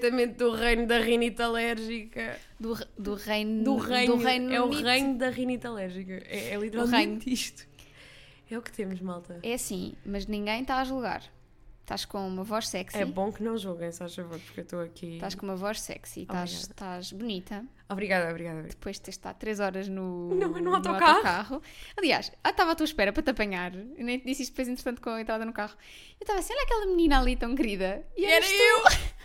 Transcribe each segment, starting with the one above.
Diretamente do reino da rinite alérgica. Do, do reino. Do reino, do reino é o reino da rinite alérgica. É, é literalmente isto. É o que temos, malta. É assim, mas ninguém está a julgar. Estás com uma voz sexy. É bom que não julguem, só favor, porque eu estou aqui. Estás com uma voz sexy. Estás, estás bonita. Obrigada, obrigada. obrigada. Depois de ter estado 3 horas no, No- no autocarro. Aliás, eu estava à tua espera para te apanhar. Eu nem te disse isto depois, entretanto, com a entrada no carro. Eu estava assim, olha aquela menina ali tão querida. E Era eras tu. eu!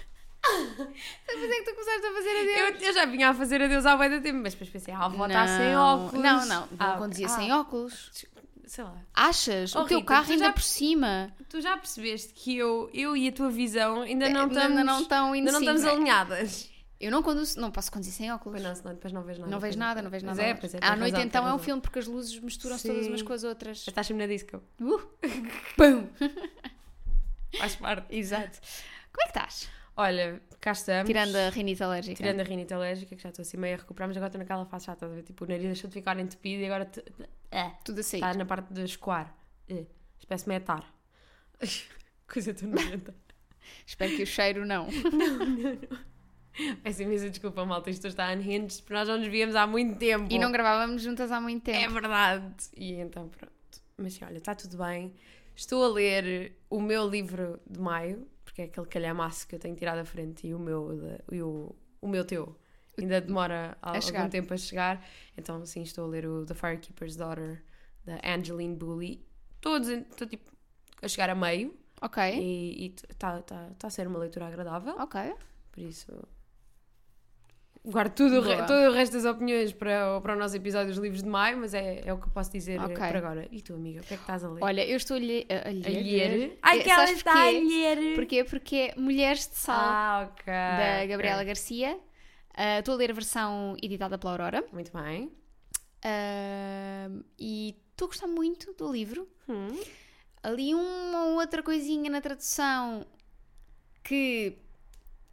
Depois é que tu começaste a fazer adeus. eu! Eu já vinha a fazer adeus há de tempo, mas depois pensei, ah, vou estar sem óculos. Não, não. Não Ah, conduzia ah, sem óculos. Sei lá. Achas? Oh, o teu Rita, carro ainda já- por cima. Tu já percebeste que eu, eu e a tua visão ainda não Ainda estamos, não estão ainda não estamos alinhadas. Eu não conduzo, não posso conduzir sem óculos. Pois não, senão depois não vejo nada. Não vejo nada, não vejo Pois nada. é, pois é, à noite razão, então é um filme porque as luzes misturam-se todas umas com as outras. Já estás na disco. Uh! Pum! Faz parte. Exato. Como é que estás? Olha, cá estamos. Tirando a rinite alérgica. Tirando a rinite alérgica, que já estou assim meio a recuperar, mas agora estou naquela fase já, a ver? Tipo, o nariz deixou de ficar entupido e agora te- é, Tudo a sair. está na parte de escoar. É. Espécie-me etar. Coisa tão nojenta. Espero que o cheiro não. Peço imensa desculpa, malta, isto está unhinged, porque nós não nos víamos há muito tempo. E não gravávamos juntas há muito É tempo. verdade. E então, pronto. Mas sim, olha, está tudo bem. Estou a ler o meu livro de maio, porque é aquele calhamaço que eu tenho tirado à frente, e o meu, e o, o meu teu ainda demora a- algum chegar. tempo a chegar. Então, sim, estou a ler o The Firekeeper's Daughter, da Angeline Bully. Todos, estou tipo a chegar a meio, Ok. e está tá, tá a ser uma leitura agradável, Ok. por isso. Guardo tudo re- todo o resto das opiniões para, o- para o nosso episódio dos livros de maio, mas é, é o que eu posso dizer Ok. por agora. E tu, amiga, o que é que estás a ler? Olha, eu estou a, lhe- a, a a ler. ler. Ai, Eh, que ela está a ler. Porquê? Porque é Mulheres de Sal, Ah, ok. da Gabriela ok. Garcia. Ah, Estou a ler a versão editada pela Aurora. Muito bem. Ah, e estou a gostar muito do livro. Hum. Ali uma ou outra coisinha na tradução que.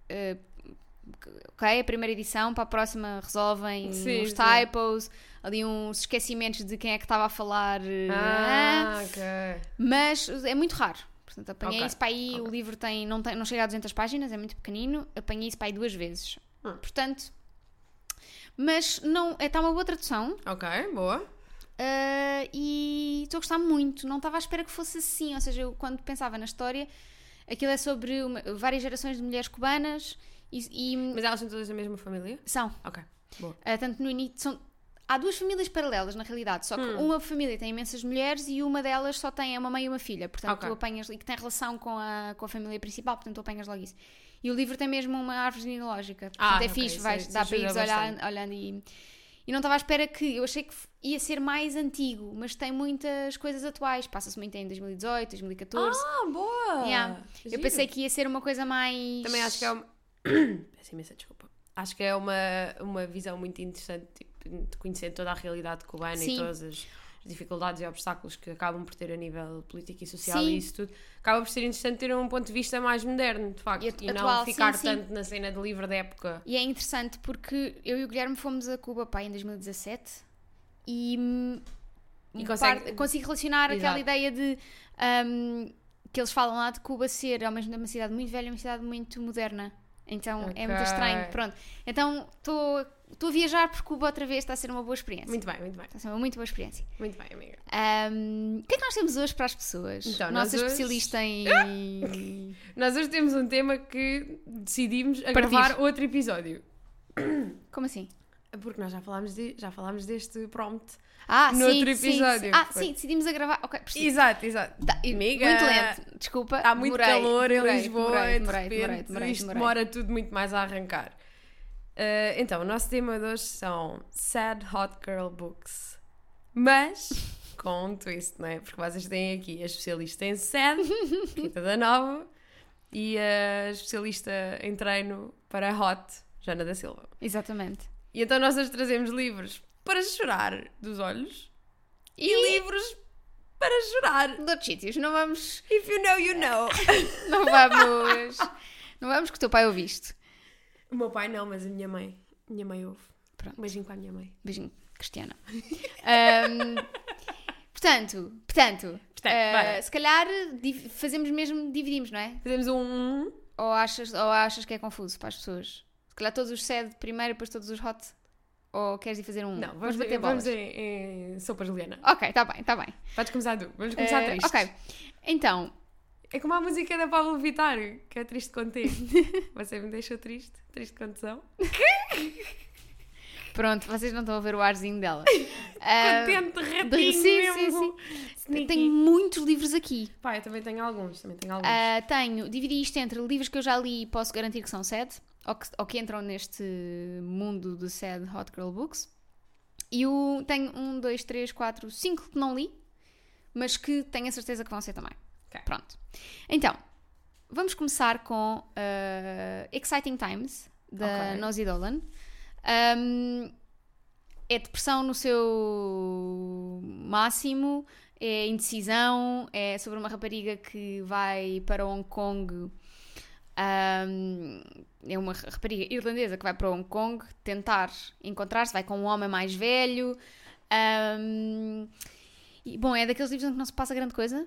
eh, ok, a primeira edição, para a próxima resolvem Sim, uns sim. typos, ali uns esquecimentos de quem é que estava a falar. eh, Ah, ok. mas é muito raro. Portanto, apanhei Ok, isso para aí, o livro tem não, tem, não chega a 200 páginas, é muito pequenino, apanhei isso para aí duas vezes. Hum. Portanto, mas não, está uma boa tradução. Ok, boa. Uh, e estou a gostar muito. Não estava à espera que fosse assim. Ou seja, eu quando pensava na história, aquilo é sobre uma- várias gerações de mulheres cubanas e, e Mas elas são todas da mesma família? são. Ok, boa. Uh, tanto no início. São, há duas famílias paralelas, na realidade. Só que Hum. uma família tem imensas mulheres e uma delas só tem é uma mãe e uma filha. Portanto, Ok. tu apanhas. e que tem relação com a, com a família principal. Portanto, tu apanhas logo isso. E o livro tem mesmo uma árvore genealógica. Portanto, Ah, é ok, fixe, vais, isso dá para ires olhando, olhando e. E não estava à espera que. Eu achei que ia ser mais antigo, mas tem muitas coisas atuais. Passa-se muito em 2018, 2014. Ah, boa! Yeah. Eu pensei que ia ser uma coisa mais. Também acho que é uma. Peço imensa desculpa. Acho que é uma, uma visão muito interessante tipo, de conhecer toda a realidade cubana Sim. e todas as dificuldades e obstáculos que acabam por ter a nível político e social Sim. e isso tudo. Acaba por ser interessante ter um ponto de vista mais moderno, de facto, E e, atu- não atual, ficar sim, sim. tanto na cena de livro da época. E é interessante porque eu e o Guilherme fomos a Cuba pá, em 2017 e, hum, E um consegue- par- consigo relacionar aquela Exato. ideia de hum, que eles falam lá de Cuba ser ao mesmo tempo uma cidade muito velha e uma cidade muito moderna. Então é muito estranho. Pronto. Então estou estou a viajar por Cuba outra vez, está a ser uma boa experiência. Muito bem, muito bem. Está a ser uma muito boa experiência. Muito bem, amiga. Hum, o que é que nós temos hoje para as pessoas? Então, Nossa hoje- especialista em. Nós hoje temos um tema que decidimos a Partir. gravar outro episódio. Como assim? Porque nós já falámos, de, já falámos deste prompt. Ah, No sim, outro sim, episódio, sim. Ah, foi. sim, decidimos a gravar. Ok, percebi. Exato, exato. Tá, Amiga, muito lento, desculpa. Está muito demorei, calor demorei, em Lisboa demorei, e de demorei, repente demorei, demorei, isto demorei. demora tudo muito mais a arrancar. Uh, então, o nosso tema de hoje são Sad Hot Girl Books. Mas com um twist, não é? Porque vocês têm aqui a especialista em Sad, Rita da Nova, e a especialista em treino para Hot, Jana da Silva. Exatamente. E então nós hoje trazemos livros para chorar dos olhos e, livros para chorar. De outros sítios, não vamos. If you know, you know. Não vamos. não vamos que o teu pai ouviste. O meu pai não, mas a minha mãe. Minha mãe ouve. Pronto. Um beijinho para a minha mãe. Beijinho, Cristiana. Ahm, Portanto, portanto, Portanto, bora. se calhar fazemos mesmo, dividimos, não é? Fazemos um. Ou achas, ou achas que é confuso para as pessoas? Se calhar todos os sede primeiro e depois todos os hot? Ou queres ir fazer um? Não, vamos, bater vamos bolas. em, em sopa Juliana. Ok, está bem, está bem. Podes começar tu. Vamos começar Eh, triste. ok, então, É como a música da Pablo Vittar, que é triste contigo. Você me deixou triste, triste condição. pronto, vocês não estão a ver o arzinho dela. Contente, ratinho de- sim, mesmo. sim, Sneaky. tenho muitos livros aqui. Pá, eu também tenho alguns, também tenho alguns. Ah, tenho, dividi isto entre livros que eu já li e posso garantir que são sad, ou que, ou que entram neste mundo de sad hot girl books. E o, tenho um, dois, três, quatro, cinco que não li, mas que tenho a certeza que vão ser também. Ok. Pronto. Então, vamos começar com ah, Exciting Times, da Ok. Nosy Dolan. Um, é depressão no seu máximo, é indecisão, é sobre uma rapariga que vai para Hong Kong. Um, é uma rapariga irlandesa que vai para Hong Kong tentar encontrar-se, vai com um homem mais velho. um, e, bom, é daqueles livros em que não se passa grande coisa,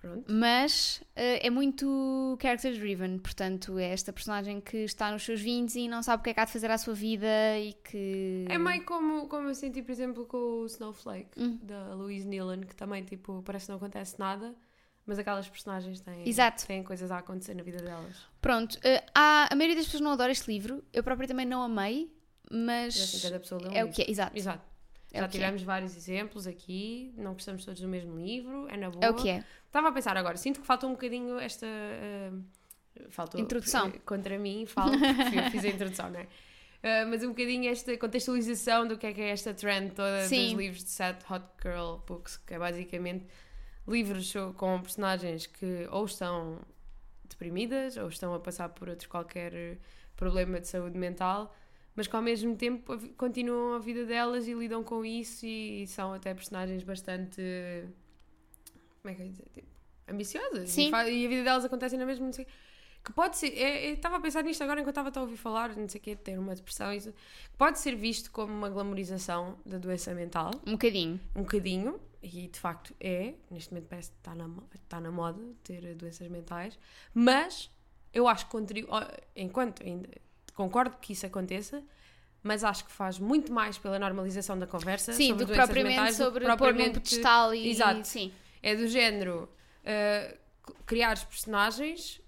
Pronto. mas eh, é muito character driven, portanto, é esta personagem que está nos seus 20 e não sabe o que é que há de fazer à sua vida e que. É meio como, como eu senti, por exemplo, com o Snowflake, Hum. da Louise Nealon, que também, tipo, parece que não acontece nada, mas aquelas personagens têm, Exato. têm coisas a acontecer na vida delas. Pronto, eh, há- a maioria das pessoas não adora este livro, eu própria também não amei, E assim, mas cada pessoa lê um é o que é, exato. Exato. É Já é. tivemos vários exemplos aqui, não gostamos todos do mesmo livro, é na boa. É o que é. Estava a pensar agora, sinto que falta um bocadinho esta. Uh, faltou, Introdução. Contra mim, falo, porque eu fiz a introdução, não é? Uh, mas um bocadinho esta contextualização do que é que é esta trend toda Sim. dos livros de Sad Hot Girl Books, que é basicamente livros com personagens que ou estão deprimidas ou estão a passar por outro qualquer problema de saúde mental, mas que ao mesmo tempo continuam a vida delas e lidam com isso e são até personagens bastante. Como é que eu ia dizer? Tipo, ambiciosas. Sim. E, e a vida delas acontece na mesma. Não sei, que pode ser. é- eu Estava a pensar nisto agora enquanto estava a ouvir falar, não sei o quê, de ter uma depressão. Isso, pode ser visto como uma glamorização da doença mental Um bocadinho. um bocadinho, e de facto é, neste momento parece que está na, está na moda ter doenças mentais, mas eu acho que contribui, enquanto ainda concordo que isso aconteça, mas acho que faz muito mais pela normalização da conversa Sim, sobre do que propriamente mentais do que sobre pôr num propriamente- pedestal e. Exato. Sim. É do género uh, criar personagens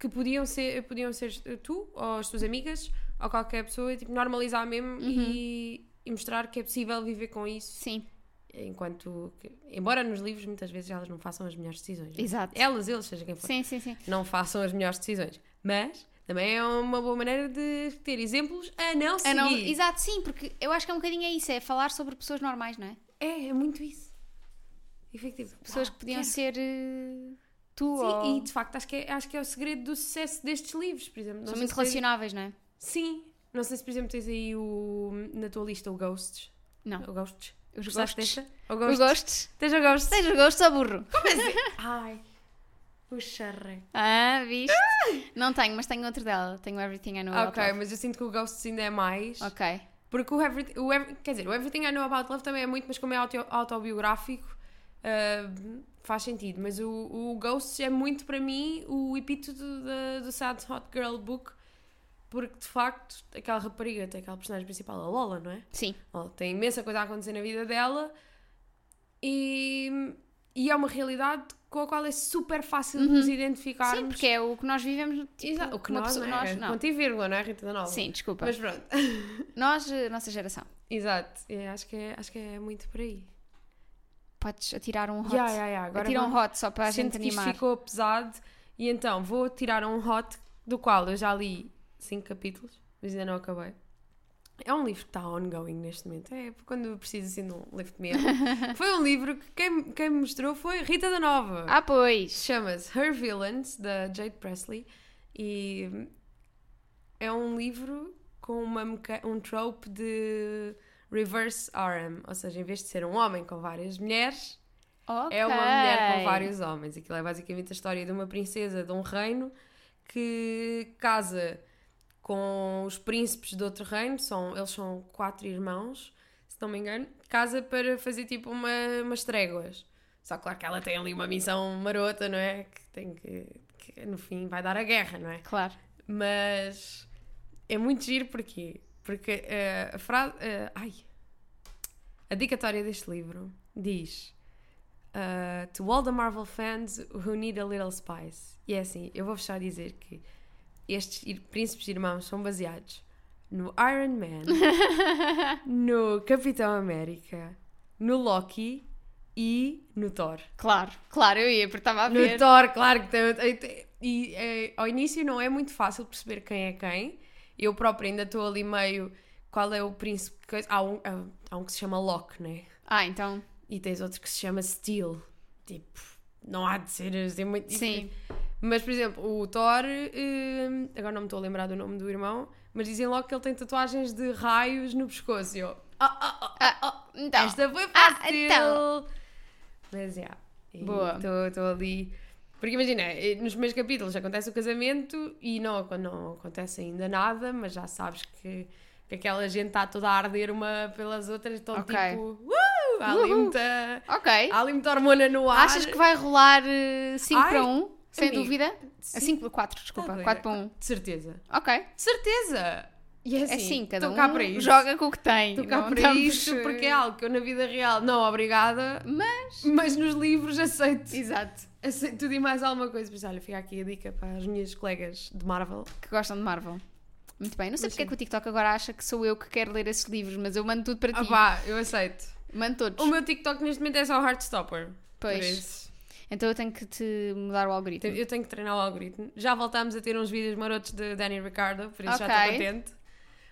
que podiam ser, podiam ser tu ou as tuas amigas ou qualquer pessoa, tipo, normalizar mesmo Uhum. e, e mostrar que é possível viver com isso Sim, enquanto que- embora nos livros muitas vezes elas não façam as melhores decisões né? exato. elas, eles, seja quem for Sim, sim, sim. não façam as melhores decisões mas também é uma boa maneira de ter exemplos a não seguir não, exato, sim, porque eu acho que é um bocadinho é isso, é falar sobre pessoas normais, não é? é, é muito isso efetivo Pessoas que podiam quero. ser eh, Sim, ou. e de facto acho que, é, acho que é o segredo do sucesso destes livros por exemplo Não São muito tens- relacionáveis, não é? sim não sei se por exemplo tens aí o, na tua lista o Ghosts Não. o Ghosts Os Gostaste desta? o Os Ghosts tens o Ghosts Tens os gostos ou burro? ai o charre Ah, viste? Não tenho, mas tenho outro dela. Tenho Everything I Know About Ok, Love. mas eu sinto que o Ghosts ainda é mais. Ok. Porque o Everything, o Every- quer dizer, o Everything I Know About Love também é muito, mas como é auto- autobiográfico, ah, faz sentido. Mas o, o Ghosts é muito para mim o epíteto da- do Sad Hot Girl Book, porque de facto aquela rapariga tem aquela personagem principal, a Lola, não é? Sim. Ela tem imensa coisa a acontecer na vida dela e, e é uma realidade com a qual é super fácil de nos identificarmos. Sim, porque é o que nós vivemos. Tipo, Exato, o que nós, pessoa- não é? nós não. Ponto e vírgula, não é, Rita da Nova? Sim, desculpa. Mas pronto. Nós, eh, nossa geração. Exato, é, acho, que é, acho que é muito por aí. Podes atirar um hot. Yeah, yeah, yeah. Agora Atira um hot só para a gente que isto animar. ficou pesado e então vou tirar um hot do qual eu já li cinco capítulos, mas ainda não acabei. É um livro que está ongoing neste momento. É quando eu preciso assim de um lift me up. Foi um livro que quem, quem me mostrou foi Rita da Nova. Ah, pois. Chama-se Her Villains, da Jade Presley. E é um livro com uma um trope de reverse RM. Ou seja, em vez de ser um homem com várias mulheres, Ok. é uma mulher com vários homens. Aquilo é basicamente a história de uma princesa de um reino que casa com os príncipes de outro reino. São, eles são quatro irmãos, se não me engano. Casa para fazer tipo uma, umas tréguas. Só claro que ela tem ali uma missão marota, não é? Que tem que, que no fim vai dar a guerra, não é? Claro. Mas é muito giro porquê? Porque eh, a frase. eh, ai. A dicatória deste livro diz. eh, to all the Marvel fans who need a little spice. E é assim, eu vou-vos só dizer que estes príncipes irmãos são baseados no Iron Man, no Capitão América, no Loki e no Thor. Claro, claro, eu ia, porque estava a No ver. Thor, claro que tem. tem- E eh, ao início não é muito fácil perceber quem é quem. Eu própria ainda estou ali meio. Qual é o príncipe? que- Há um, há- um que se chama Locke, né? Ah, então, E tens outro que se chama Steel. Tipo, não há de ser assim muito sim. Mas, por exemplo, o Thor. eh, agora não me estou a lembrar do nome do irmão. Mas dizem logo que ele tem tatuagens de raios no pescoço. E eu. Ah, ah, ah, Ah, ah, então, esta foi Ah, fácil! então. Mas, yeah. E Boa. Estou ali. Porque imagina, eh, nos primeiros capítulos acontece o casamento e não, não acontece ainda nada, mas já sabes que, que aquela gente está toda a arder uma pelas outras, estão Ok. tipo. Uh, há, ali muita, ok. há ali muita hormona no ar. Achas que vai rolar 5 Ai, para 1? sem amigo, dúvida? sim. 5 para 4, desculpa. Tá bem. 4 para 1. De certeza. Ok. De certeza! E é assim, É assim, cada estou um joga com o que tem. Estou cá não para eh, porque é algo que eu na vida real não obrigada, Mas. mas nos livros aceito. Exato. aceito tudo e mais alguma coisa. Isso, olha, fica aqui a dica para as minhas colegas de Marvel. Que gostam de Marvel. Muito bem. Não sei Mas porque é que o TikTok agora acha que sou eu que quero ler esses livros, mas eu mando tudo para Ah ti. pá, eu aceito. Mando todos. O meu TikTok neste momento é só Heartstopper. Pois. Então eu tenho que te mudar o algoritmo. eu tenho que treinar o algoritmo. Já voltámos a ter uns vídeos marotos de Danny Ricardo, por isso já Ok. estou contente.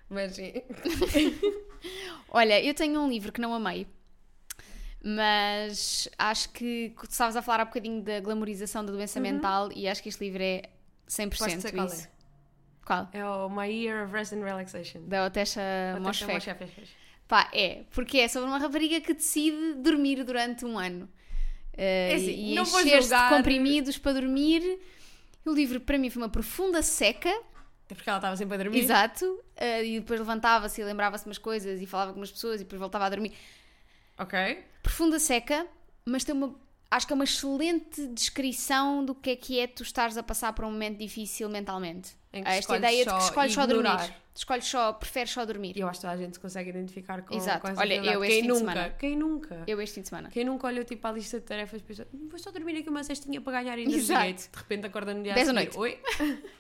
Mas. Olha, eu tenho um livro que não amei, mas acho que tu estavas a falar há bocadinho da glamorização da doença mental e acho que este livro é 100% Posso dizer qual isso. é? Qual? É o My Year of Rest and Relaxation. Da Otesha chefe. Pá, é, porque é sobre uma rapariga que decide dormir durante um ano. Eh, assim, e não encher-se de comprimidos para dormir. O livro para mim foi uma profunda seca, É porque ela estava sempre a dormir. exato, eh, e depois levantava-se e lembrava-se de umas coisas e falava com umas pessoas e depois voltava a dormir. Ok. Profunda seca, mas tem uma. Acho que é uma excelente descrição do que é que é tu estares a passar por um momento difícil mentalmente. Em que Há Esta ideia de que escolhes só dormir. Escolhes só, preferes só dormir. E eu acho que toda a gente se consegue identificar com, Exato. com essa Olha, eu este Quem fim de nunca? semana. Quem nunca? Eu este fim de semana. Quem nunca olhou tipo à lista de tarefas e pensou, "Hum, vou só dormir aqui uma cestinha para ganhar energia. Exato. E de repente acorda no dia a Dez da seguir, noite. Oi?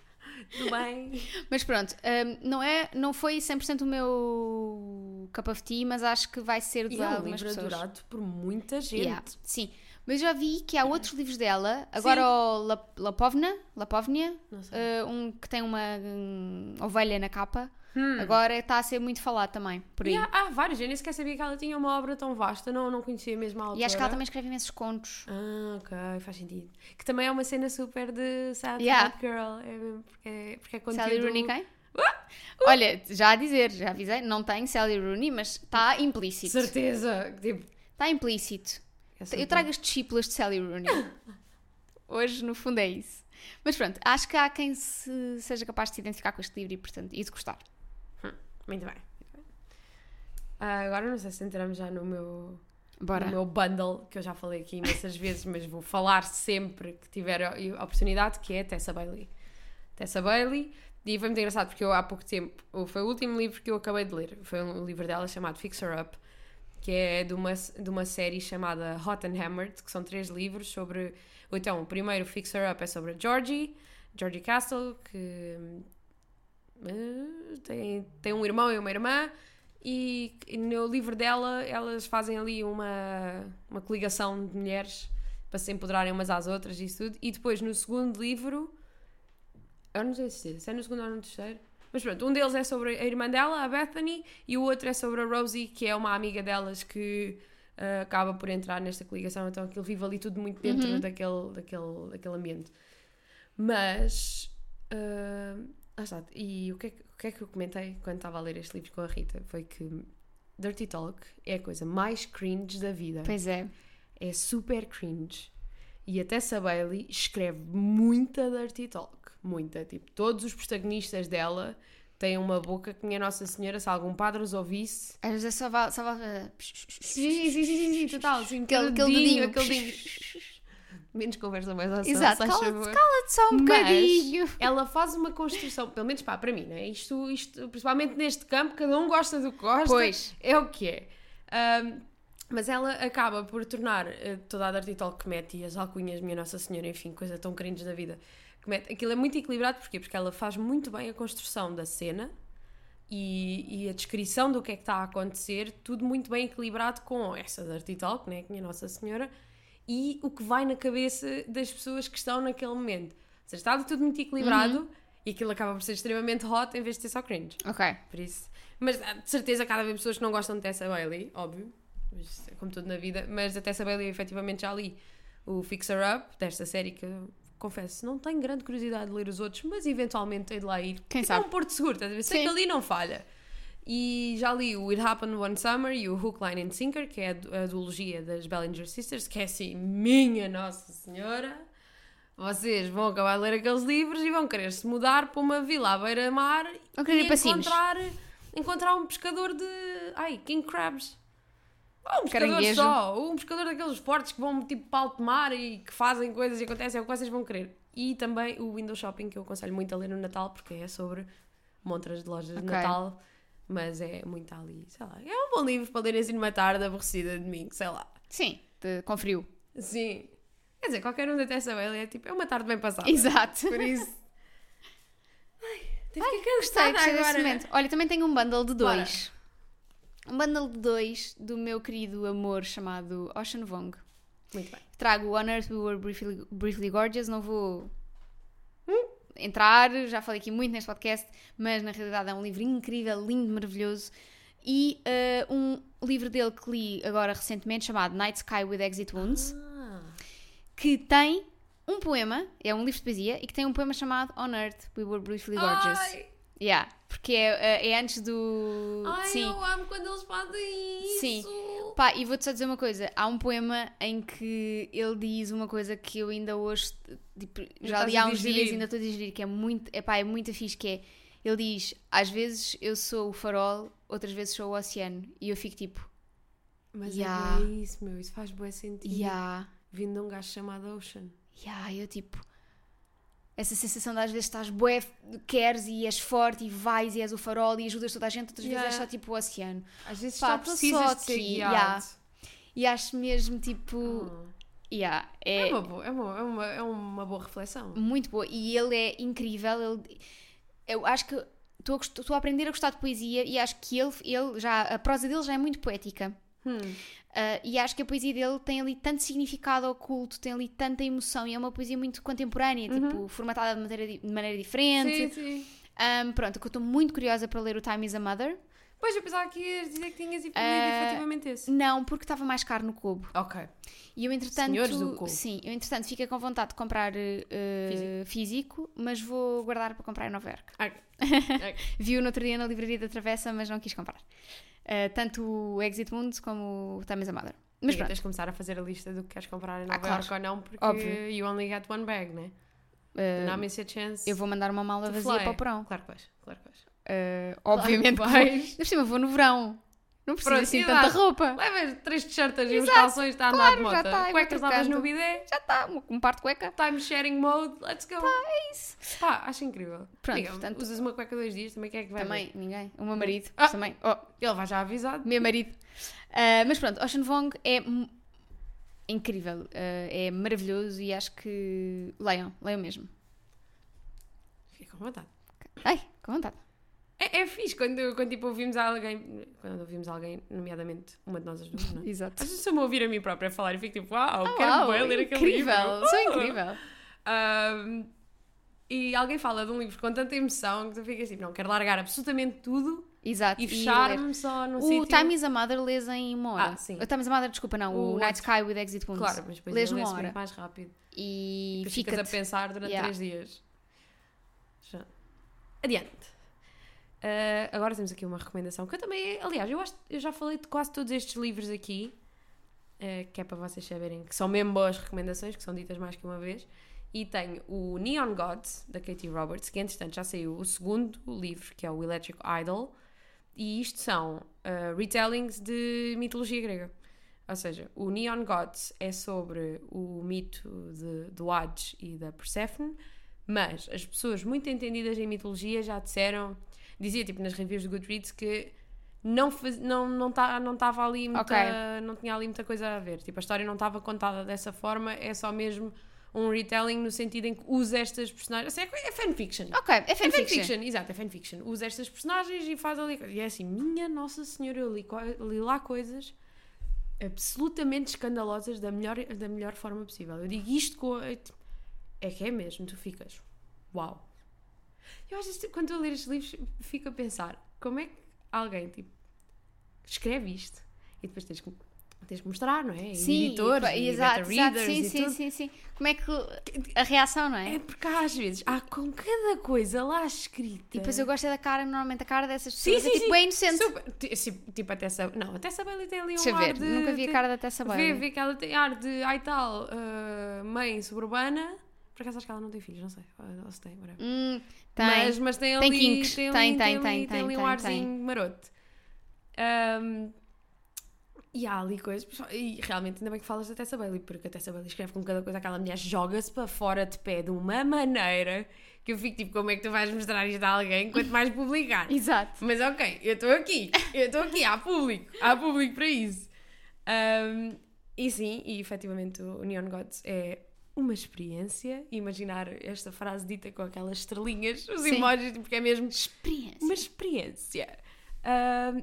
Tudo bem? Mas pronto, hum, não, é, não foi 100% o meu cup of tea, mas acho que vai ser de E é um livro pessoas. adorado por muita gente. Yeah, sim, mas já vi que há outros livros dela. Agora o La- Lapovna, Lapovnia, uh, um que tem uma hum, ovelha na capa. Hum. Agora está a ser muito falado também, por aí. E há, há vários, eu nem sequer sabia que ela tinha uma obra tão vasta, não, não conhecia mesmo a autora. E acho que ela também escreve imensos contos. Ah, ok, faz sentido. Que também é uma cena super de Sad Yeah. Girl. É, mesmo porque, é, porque é conteúdo... Sally Rooney quem? Olha, já a dizer, já avisei, não tem Sally Rooney, mas está implícito. Certeza. Tipo, Está implícito. Eu trago as discípulas de Sally Rooney. Hoje, no fundo, é isso. Mas pronto, acho que há quem se, seja capaz de se identificar com este livro e, portanto, e de gostar. Muito bem. muito bem. Ah, agora não sei se entramos já no meu, Bora. no meu bundle, que eu já falei aqui imensas vezes, mas vou falar sempre que tiver a oportunidade, que é Tessa Bailey. Tessa Bailey. E foi muito engraçado porque eu há pouco tempo, foi o último livro que eu acabei de ler, foi um livro dela chamado Fix Her Up, que é de uma, de uma série chamada Hot and Hammered, que são três livros sobre. Então, o primeiro, Fix Her Up, é sobre a Georgie, Georgie Castle, que eh, tem, tem um irmão e uma irmã, e no livro dela elas fazem ali uma, uma coligação de mulheres para se empoderarem umas às outras e tudo. E depois no segundo livro, eu não sei se se é no segundo ou no terceiro, mas pronto, um deles é sobre a irmã dela, a Bethany, e o outro é sobre a Rosie, que é uma amiga delas que ah, acaba por entrar nesta coligação, então aquilo vive ali tudo muito dentro Uhum. daquele, daquele, daquele ambiente. Mas. ah, lá está. E o que, é que, o que é que eu comentei quando estava a ler este livro com a Rita? Foi que Dirty Talk é a coisa mais cringe da vida. Pois é. É super cringe. E a Tessa Bailey escreve muita Dirty Talk. Muita. Tipo, todos os protagonistas dela tem uma boca que minha Nossa Senhora, se algum padre os ouvisse. Às vezes só só va- Sim, sim, sim, sim, sim, total. Assim, Aquele- aquele, dedinho, aquele dedinho. Menos conversa mais ação, Exato, cala-te, cala-te só um bocadinho. ela faz uma construção, pelo menos pá, para mim, né? isto, isto, principalmente neste campo, cada um gosta do que gosta, Pois. é o que é. Ahm, mas ela acaba por tornar eh, toda a Dirty Talk que mete e as alcunhas, minha Nossa Senhora, enfim, coisa tão cringe da vida, aquilo é muito equilibrado, porquê? Porque ela faz muito bem a construção da cena e, e a descrição do que é que está a acontecer, tudo muito bem equilibrado com essa Dirty Talk, né? que minha Nossa Senhora, e o que vai na cabeça das pessoas que estão naquele momento. Ou seja, está tudo muito equilibrado Uhum. e aquilo acaba por ser extremamente hot em vez de ser só cringe. Ok. Por isso. Mas ah, de certeza cada vez pessoas que não gostam de Tessa Bailey, óbvio. É como tudo na vida. Mas a Tessa Bailey, efetivamente, já li o Fixer Up, desta série que eu confesso, não tenho grande curiosidade de ler os outros, mas eventualmente hei de lá ir. Quem Tipo, sabe? É um porto seguro, estás a ver? Sei que ali não falha. E já li o It Happened One Summer e o Hook, Line and Sinker, que é a du- a duologia das Bellinger Sisters, que é assim, minha Nossa Senhora. Vocês vão acabar de ler aqueles livros e vão querer se mudar para uma vila à beira-mar e encontrar, encontrar um pescador de. Ai, King Crabs. Um pescador Caranguejo. só, um pescador daqueles fortes que vão tipo para alto mar e que fazem coisas e acontecem, é o que vocês vão querer. E também o Window Shopping, que eu aconselho muito a ler no Natal, porque é sobre montras de lojas de Ok. Natal, mas é muito ali, sei lá. É um bom livro para ler assim numa tarde aborrecida de domingo, sei lá. Sim, de- com frio. Sim. Quer dizer, qualquer um da Tessa Bailey é tipo, é uma tarde bem passada. Exato. Por isso. Ai, tive que Gostei, gostar gostei agora. Olha, também tenho um bundle de Bora. Um bundle de dois do meu querido amor chamado Ocean Vong. Muito bem. Trago On Earth We Were Briefly, Briefly Gorgeous, não vou entrar, já falei aqui muito neste podcast, mas na realidade é um livro incrível, lindo, maravilhoso. E eh, um livro dele que li agora recentemente chamado Night Sky with Exit Wounds, Ah. que tem um poema, é um livro de poesia, e que tem um poema chamado On Earth We Were Briefly Gorgeous. Ai, Yeah, porque é, é antes do. ai, Sim. eu amo quando eles fazem isso. Sim. Pá, e vou-te só dizer uma coisa: há um poema em que ele diz uma coisa que eu ainda hoje tipo, já li há uns digerir. dias e ainda estou a digerir, que é muito, epá, é muito fixe, que é ele diz, às vezes eu sou o farol, outras vezes sou o oceano. E eu fico tipo, Mas Yeah. é isso, meu. Isso faz bem sentido. yeah, Vindo de um gajo chamado Ocean. yeah, eu tipo. Essa sensação de às vezes estás bué, queres e és forte e vais e és o farol e ajudas toda a gente, outras Yeah. vezes és só tipo o oceano. Às vezes Pá, só precisas só de ser guiado. yeah. E acho mesmo tipo. Ah. Yeah, É, é, uma boa, é, uma, é, uma, é uma boa reflexão. muito boa. E ele é incrível. Ele, eu acho que estou a, estou a aprender a gostar de poesia e acho que ele, ele já, a prosa dele já é muito poética. Hum. Ah, e acho que a poesia dele tem ali tanto significado oculto, tem ali tanta emoção e é uma poesia muito contemporânea, tipo, formatada de maneira, de maneira diferente. Uhum. Sim, sim. Um, pronto, que eu estou muito curiosa para ler o Time is a Mother. Pois eu pensava que ias dizer que tinhas lido Ah, efetivamente esse. Não, porque estava mais caro no Kobo. Ok. E eu, entretanto, Senhores do Kobo. sim, eu, entretanto, fica com vontade de comprar eh, físico. mas vou guardar para comprar em Nova Iorque. Ok. Vi-o no outro dia na livraria da Travessa, mas não quis comprar. Eh, tanto o Exit Wounds como o Time is a Mother. Mas Mas pronto, tens de começar a fazer a lista do que queres comprar em Nova claro. Iorque ou não, porque Óbvio. you only get one bag, né? eh, Não miss a chance. eu vou mandar uma mala vazia fly. para o porão. Claro que vais, claro que vais. Eh, obviamente que vais. vou. Ainda por cima, vou no verão. Não preciso Pronto, assim tanta roupa. Levas três t-shirts e uns calções, está a andar claro, de já moto. tá, eu vou Cuecas lavas trocando. no bidé, Já está, um, par de cueca. time sharing mode, let's go. É isso. Pá, acho incrível. Pronto, Amiga, portanto- usas uma cueca dois dias, também quem é que vai ver? Também, ninguém. O meu marido. Ah. Também. Oh, Ele vai já avisado. meu marido. Ah, mas pronto, Ocean Vong é incrível. Ah, é maravilhoso e acho que. Leiam, leiam mesmo. Fica com vontade. Ai, com vontade. É, é fixe quando, quando tipo, ouvimos alguém, quando ouvimos alguém, nomeadamente uma de nós as duas, não é? Exato. Às vezes estou-me a ouvir a mim própria falar e fico tipo, uau, quero Uau, ler aquele livro. incrível, sou incrível. Ahm, e alguém fala de um livro com tanta emoção que tu ficas assim, não, quero largar absolutamente tudo Exato. e fechar-me só no O sítio. Time is a Mother lês em uma hora. Ah, sim. O Time is a Mother, desculpa, não. O, O Night Sky with Exit Wounds. Claro, mas depois lês lê-se hora. mais rápido. E fica ficas a pensar durante Yeah. três dias. Já. Adiante. Ah, agora temos aqui uma recomendação que eu também, aliás, eu, acho, eu já falei de quase todos estes livros aqui, ah, que é para vocês saberem que são mesmo boas recomendações, que são ditas mais que uma vez. E tenho o Neon Gods, da Katie Roberts, que entretanto já saiu o segundo livro, que é o Electric Idol. E isto são uh, retellings de mitologia grega. Ou seja, o Neon Gods é sobre o mito de, do Hades e da Persephone, mas as pessoas muito entendidas em mitologia já disseram, dizia tipo nas reviews do Goodreads que não faz, não não tá, não estava ali muita, Ok. não tinha ali muita coisa a ver. Tipo, a história não estava contada dessa forma, é só mesmo um retelling no sentido em que usa estas personagens. Assim, é, é fanfiction. Ok, é É fanfiction. fanfiction, exato, é fanfiction. Usa estas personagens e faz ali. E é assim, minha Nossa Senhora, eu li, li lá coisas absolutamente escandalosas da melhor, da melhor forma possível. Eu digo isto com. É, tipo, é que é mesmo, tu ficas. Uau! Eu acho que quando eu ler estes livros, fico a pensar como é que alguém tipo, escreve isto e depois tens que, tens que mostrar, não é? Sim, editores, e, exato, readers sim, e sim, tudo. sim, sim. Como é que a reação, não é? É porque às vezes há com cada coisa lá escrita. E depois eu gosto é da cara, normalmente a cara dessas Sim, pessoas sim, é tipo sim. bem inocente. Super- si- tipo, até essa. Não, até essa Bailey tem ali um Deixa ar ver, de. nunca vi a cara da Tessa Vê, Bailey. vê que ela tem ar de. Ai tal, ah, mãe suburbana. Por acaso acho que ela não tem filhos, não sei. Ou se tem, whatever. Hum, tem. Mas, mas tem Tem ali. kinks. Tem, Tem, tem, tem, tem tem, ali um tem, arzinho maroto. Ahm, e há ali coisas. E realmente, ainda bem que falas da Tessa Bailey, porque a Tessa Bailey escreve com cada coisa. Aquela mulher joga-se para fora de pé de uma maneira que eu fico tipo, como é que tu vais mostrar isto a alguém quanto mais publicar? Exato. Mas ok, eu estou aqui, eu estou aqui, há público, há público para isso. Ahm, e sim, e efetivamente o Neon Gods é uma experiência. Imaginar esta frase dita com aquelas estrelinhas, os Sim. emojis, porque é mesmo Experiência. uma experiência.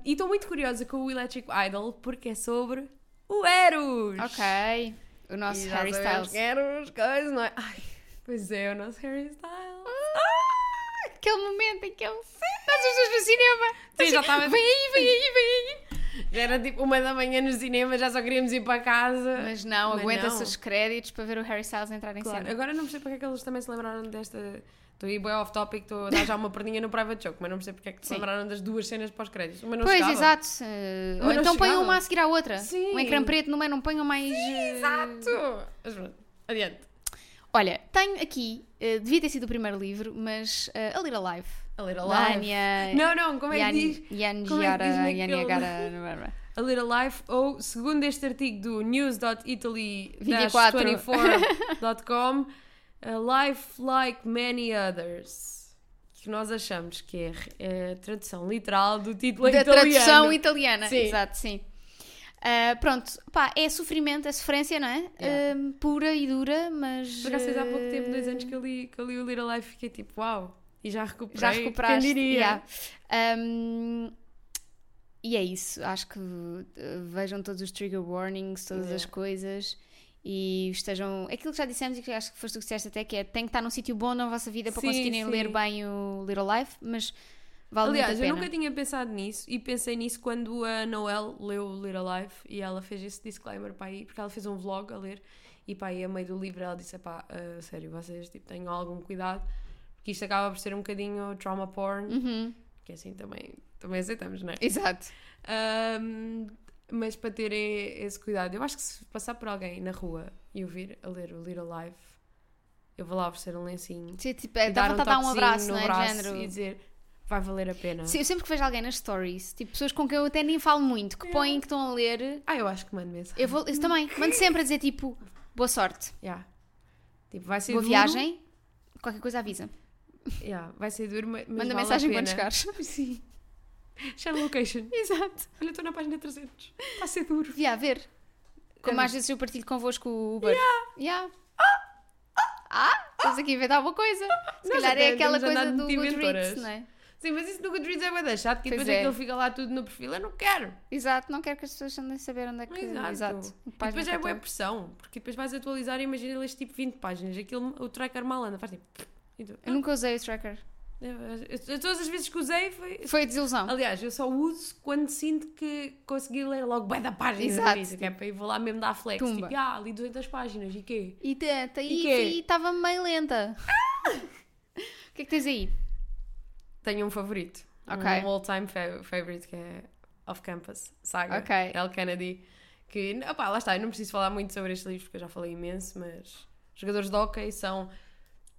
E estou muito curiosa com o Electric Idol porque é sobre o Eros. Ok. O nosso E Harry Styles. que Eros, coisa, não é? Ai, pois é, o nosso Harry Styles. Aquele momento em que ele. Nós as duas no cinema. Sim, já estava- Vem aí, vem aí, vem aí. Já era tipo uma da manhã no cinema, já só queríamos ir para casa. Mas não, aguenta-se os créditos para ver o Harry Styles entrar em Claro, cena. agora não percebo porque é que eles também se lembraram desta. Estou aí bem off topic, estou a dar já uma perninha no private joke, mas não percebo porque é que se Sim. lembraram das duas cenas pós-créditos. Uma não Pois, chegava. exato. Ou não então ponham uma a seguir à outra. Sim. Um ecrã preto no meio, não ponham mais. eh, Exato! Mas pronto, adiante. Olha, tenho aqui, eh, devia ter sido o primeiro livro, mas eh, A Little Life. A Little Da Life. Não, não, como é que diz? Yan como é que diz Yagara- A Little Life, ou segundo este artigo do 24. news.italy-24.com, a life like many others. Que nós achamos que é, é a tradução literal do título da italiano. tradução italiana. Sim. Exato, sim. Ah, pronto, pá, é sofrimento, é sofrência, não é? Yeah. Ah, pura e dura, mas. Por acaso, há pouco tempo, dois eh, anos que eu li, que eu li o Little Life, fiquei tipo, uau, e já recuperei. Já recuperaste. Quem diria? yeah. Um, e é isso. Acho que uh, vejam todos os trigger warnings, todas as Yeah. coisas e estejam. Aquilo que já dissemos e que acho que foste tu que disseste até, que é tem que estar num sítio bom na vossa vida para Sim, conseguirem sim. ler bem o Little Life, mas vale Aliás, muito a eu pena. nunca tinha pensado nisso e pensei nisso quando a Noel leu o Little Life e ela fez esse disclaimer para aí, porque ela fez um vlog a ler e para aí a meio do livro ela disse: pá, a sério, vocês tipo, tenham algum cuidado, porque isto acaba por ser um bocadinho trauma porn, Uhum, que assim também, também aceitamos, não é? Exato. Ahm, mas para terem esse cuidado, eu acho que se passar por alguém na rua e ouvir a ler o Little Life, eu vou lá oferecer um lencinho. Sim, tipo, é, dá dar vontade de dar um abraço, no não é? Braço género. E dizer: vai valer a pena. Sim, eu sempre que vejo alguém nas stories, tipo pessoas com quem eu até nem falo muito, que põem que estão a ler, Ah, eu acho que mando mensagem. eu vou, eu também, mando sempre a dizer tipo, boa sorte, Yeah. Tipo, vai ser boa duro. viagem, qualquer coisa avisa. Yeah, vai ser duro, mas Manda vale mensagem a quando chegares. Sim. Share location. Exato. Olha, estou na página 300. Está a ser duro. Via, ver. Como às vezes eu partilho convosco o Uber. Yeah. Ah, estamos aqui a inventar uma coisa. Se Nós calhar é aquela coisa do. Goodreads, não é? Sim, mas isso no Goodreads é bem chato, que Pois depois é. aquilo fica lá tudo no perfil. Eu não quero. Exato, não quero que as pessoas andem a saber onde é que... Exato. Exato. E depois é boa pressão, porque depois vais atualizar e imagina lês tipo 20 páginas. Aquilo, o tracker mal anda, faz tipo. Tu, Eu nunca usei o tracker. eu- todas as vezes que usei foi. Foi desilusão. Aliás, eu só uso quando sinto que consegui ler logo bem da página. Exato. Que é vou lá mesmo dar flex. Tumba. Tipo, ah, li 200 páginas e quê? E tenta, E estava meio lenta. O que é que tens aí? Tenho um favorito. Ok. Um all-time fa- favorite que é Off Campus, Saga, Ok. L. Kennedy. Que, opá, lá está, eu não preciso falar muito sobre este livro porque eu já falei imenso, mas jogadores de hockey são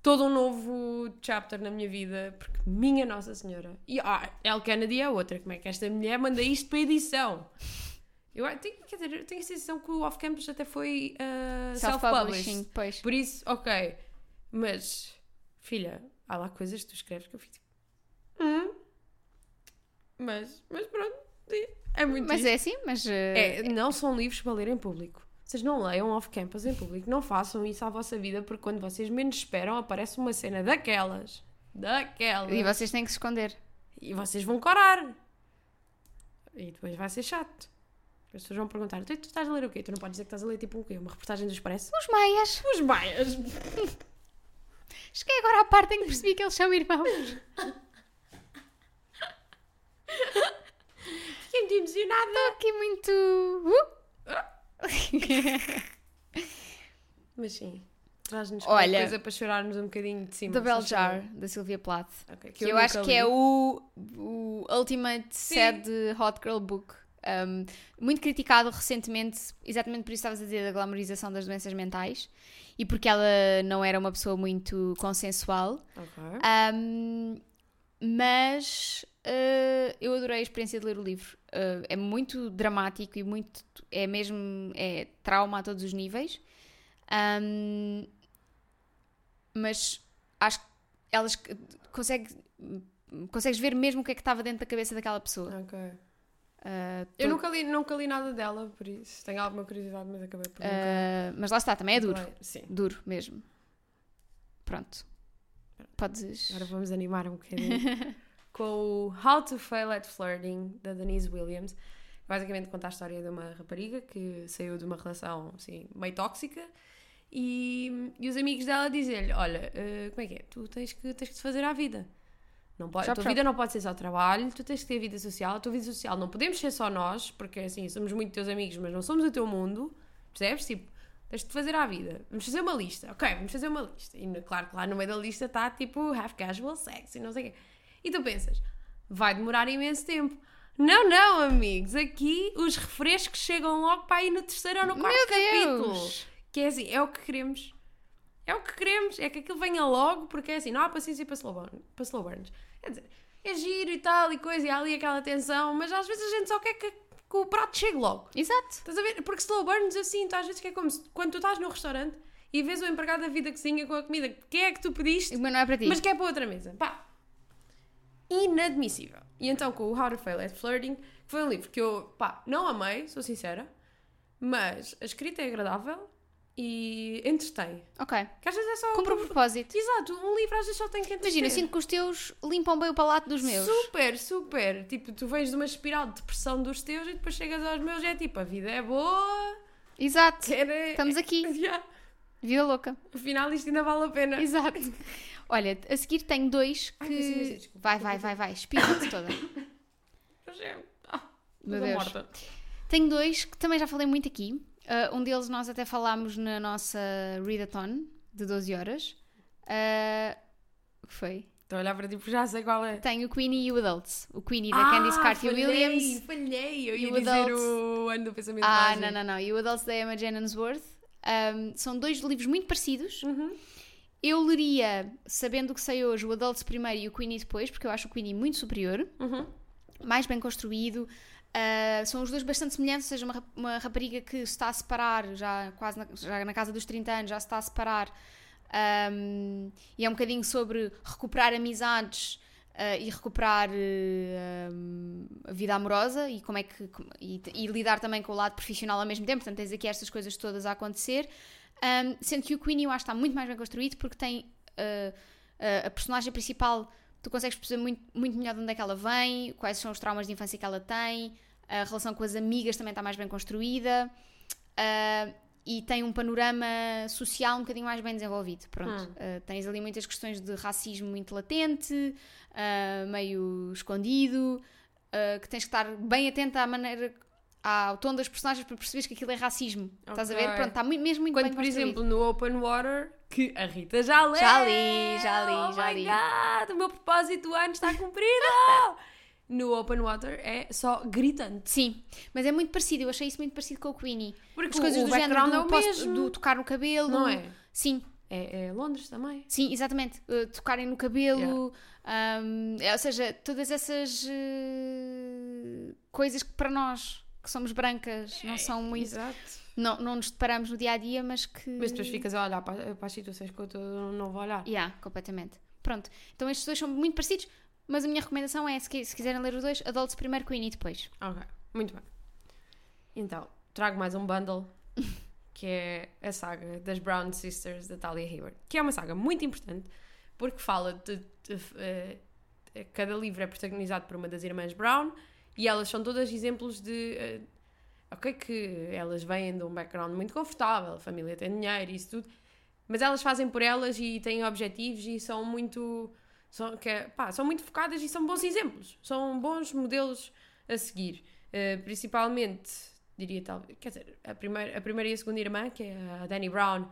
todo um novo chapter na minha vida, porque minha Nossa Senhora. E ah, El Kennedy é outra. Como é que esta mulher manda isto para edição? Eu tenho, quer dizer, eu tenho a sensação que o Off-Campus até foi uh, Self-publishing, self-published. pois. Por isso, ok. Mas, filha, há lá coisas que tu escreves que eu fico tipo. Hum? Mas, mas pronto. É muito Mas isto. é assim, mas. eh, É, não são livros para ler em público. Vocês não leiam off-campus em público. Não façam isso à vossa vida, porque quando vocês menos esperam, aparece uma cena daquelas. Daquelas. E vocês têm que se esconder. E vocês vão corar. E depois vai ser chato. As pessoas vão perguntar: tu, tu estás a ler o quê? Tu não podes dizer que estás a ler tipo um quê? Uma reportagem do Expresso? Os maias. Os maias. Cheguei agora à parte em que percebi que eles são irmãos. Fiquei muito emocionada. Estou aqui muito. Uh! Mas sim, traz-nos Olha, coisa para chorarmos um bocadinho de cima. The Bell Jar, da Sylvia Plath. Ok, Que, eu, acho nunca que é li. o, o Ultimate Sad Hot Girl Book. Um, muito criticado recentemente, exatamente por isso estavas a dizer da glamorização das doenças mentais e porque ela não era uma pessoa muito consensual. Ok. Um, mas uh, eu adorei a experiência de ler o livro. Uh, é muito dramático e muito. É mesmo. É trauma a todos os níveis. Um, mas acho que elas consegue, consegues ver mesmo o que é que estava dentro da cabeça daquela pessoa. Ok. Uh, Eu nunca li, nunca li nada dela, por isso tenho alguma curiosidade, mas acabei por nunca. mas lá está, também é duro. Sim. Duro mesmo. Pronto. Podes. Agora vamos animar um bocadinho com o How to Fail at Flirting, da Denise Williams. Basicamente conta a história de uma rapariga que saiu de uma relação assim, meio tóxica e, e os amigos dela dizem-lhe: Olha, eh, como é que é? Tu tens que, tens que te fazer à vida. Não pode, a Chop, tua chop. vida não pode ser só trabalho, tu tens que ter vida social. A tua vida social não podemos ser só nós, porque assim, somos muito teus amigos, mas não somos o teu mundo, percebes? Tipo, tens de fazer à vida. Vamos fazer uma lista, ok, vamos fazer uma lista. E claro que lá no meio da lista está tipo half casual sex e não sei o quê. E tu pensas, vai demorar imenso tempo. Não, não, amigos, aqui os refrescos chegam logo para ir no terceiro ou no quarto Meu capítulo. Deus! Que é assim, é o que queremos. É o que queremos, é que aquilo venha logo, porque é assim, não há paciência para slow, burn, para slow burns. Quer dizer, é giro e tal e coisa, e há ali aquela tensão, mas às vezes a gente só quer que, que o prato chegue logo. Exato. Estás a ver? Porque slow burns eu sinto às vezes que é como se, quando tu estás no restaurante e vês o empregado da vida que cozinha com a comida que é que tu pediste, Mas não é para ti. mas que é para outra mesa. Pá, inadmissível. E então com o How to Fail at Flirting, que foi um livro que eu, pá, não amei, sou sincera, mas a escrita é agradável e entretém. Ok. Que às vezes é só... Cumpre o propósito. Exato, um livro às vezes só tem que entreter. Imagina, eu sinto que os teus limpam bem o palato dos meus. Super, super. Tipo, tu vens de uma espiral de depressão dos teus e depois chegas aos meus e é tipo, a vida é boa, Exato. quero... Estamos aqui. Yeah. Vida louca. Afinal isto ainda vale a pena. Exato. Olha, a seguir tenho dois que. Ai, mas sim, mas sim, desculpa. vai, vai, vai, vai. Espírito toda. Ah, Meu Deus. morta. Tenho dois que também já falei muito aqui. Uh, um deles nós até falámos na nossa readathon de 12 horas. Uh, o que foi? Estou a olhar para ti porque já sei qual é. Tenho o Queenie e o Adults. O Queenie da Ah, Candice Cartier falhei, Williams. Falhei, eu ia o dizer Adults. o ano do pensamento Ah, mágico. não, não, não. E o Adults da Emma Jennings-Worth. Um, são dois livros muito parecidos. Uhum. Eu leria, sabendo o que sei hoje, o Adults primeiro e o Queenie depois, porque eu acho o Queenie muito superior, Uhum. mais bem construído. Ah, são os dois bastante semelhantes, ou seja, uma, uma rapariga que se está a separar, já quase na, já na casa dos 30 anos, já se está a separar, ahm, e é um bocadinho sobre recuperar amizades ah, e recuperar ahm, a vida amorosa e como é que e, e lidar também com o lado profissional ao mesmo tempo. Portanto, tens aqui estas coisas todas a acontecer. Ahm, sendo que o Queenie eu acho que está muito mais bem construído porque tem ah, ah, a personagem principal tu consegues perceber muito, muito melhor de onde é que ela vem, quais são os traumas de infância que ela tem, a relação com as amigas também está mais bem construída ah, e tem um panorama social um bocadinho mais bem desenvolvido. Pronto, Hum. Tens ali muitas questões de racismo muito latente, meio escondido, que tens que estar bem atenta à maneira. Ao tom das personagens para perceberes que aquilo é racismo. Estás a ver? Pronto, está muito, mesmo muito Quando, bem por construído. exemplo, no Open Water, que a Rita já leu. Já li, já li, oh já my li. God, o meu propósito do ano está cumprido. no Open Water é só gritante. Sim, mas é muito parecido. Eu achei isso muito parecido com o Queenie. Porque As coisas o do background género é do, o posso- mesmo. do tocar no cabelo. Não é? Sim, É, é Londres também. sim, exatamente. Uh, tocarem no cabelo, um, é, ou seja, todas essas uh, coisas que para nós, que somos brancas, não são muito. Exato. Não, não nos deparamos no dia a dia, mas que. Mas depois ficas a olhar para, para as situações que eu estou um novo olhar. Yeah, completamente. Pronto. Então estes dois são muito parecidos, mas a minha recomendação é, se, qui- se quiserem ler os dois, Adults primeiro, Queen e depois. Ok, muito bem. Então, trago mais um bundle, que é a saga das Brown Sisters da Talia Hayward, que é uma saga muito importante, porque fala de... de- eh, cada livro é protagonizado por uma das irmãs Brown, e elas são todas exemplos de... eh, ok que elas vêm de um background muito confortável, a família tem dinheiro e isso tudo, mas elas fazem por elas e têm objetivos e são muito... São, que, é- pá, são muito focadas e são bons exemplos, são bons modelos a seguir. Uh, principalmente, diria talvez, quer dizer, a primeira, a primeira e a segunda irmã, que é a Danny Brown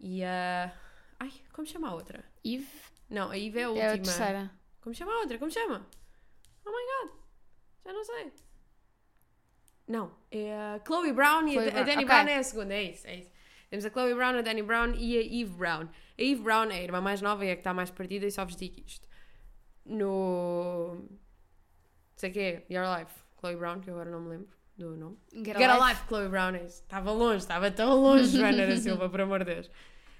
e a. Ai, como chama a outra? Eve Não, a Eve é a é última. a terceira. Como chama a outra? Como chama? Oh my god, já não sei. Não, é a Chloe Brown e Chloe a, a Brown, Danny ok. Brown é a segunda, é isso, é isso. Temos a Chloe Brown, a Danny Brown e a Eve Brown. A Eve Brown é a irmã mais nova e é a que está mais partida e só vos digo isto. No. Sei que é, Your Life, Chloe Brown, que eu agora não me lembro do nome. Get, Get a Life, Chloe Brown. é isso. Estava longe, estava tão longe, Joana da Silva, por amor de Deus.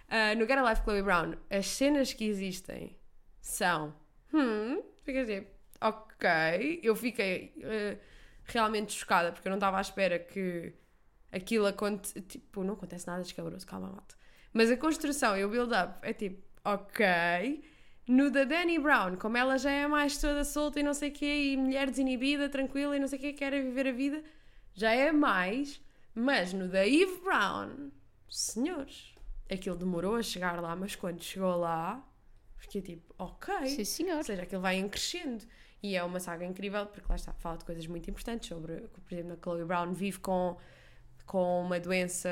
Ah, no Get a Life, Chloe Brown, as cenas que existem são. Hum, fica assim, ok. Eu fiquei ah, realmente chocada porque eu não estava à espera que aquilo aconte. Tipo, não acontece nada escabroso, calma, malta. Mas a construção e o build-up é tipo, ok. No da Danny Brown, como ela já é mais toda solta e não sei o quê, e mulher desinibida, tranquila e não sei o quê, quer viver a vida, já é mais. Mas no da Eve Brown, senhores, aquilo demorou a chegar lá, mas quando chegou lá, fiquei tipo, ok. Sim, senhor. Ou seja, aquilo vai em crescendo. E é uma saga incrível, porque lá está, fala de coisas muito importantes sobre, por exemplo, a Chloe Brown vive com, com uma doença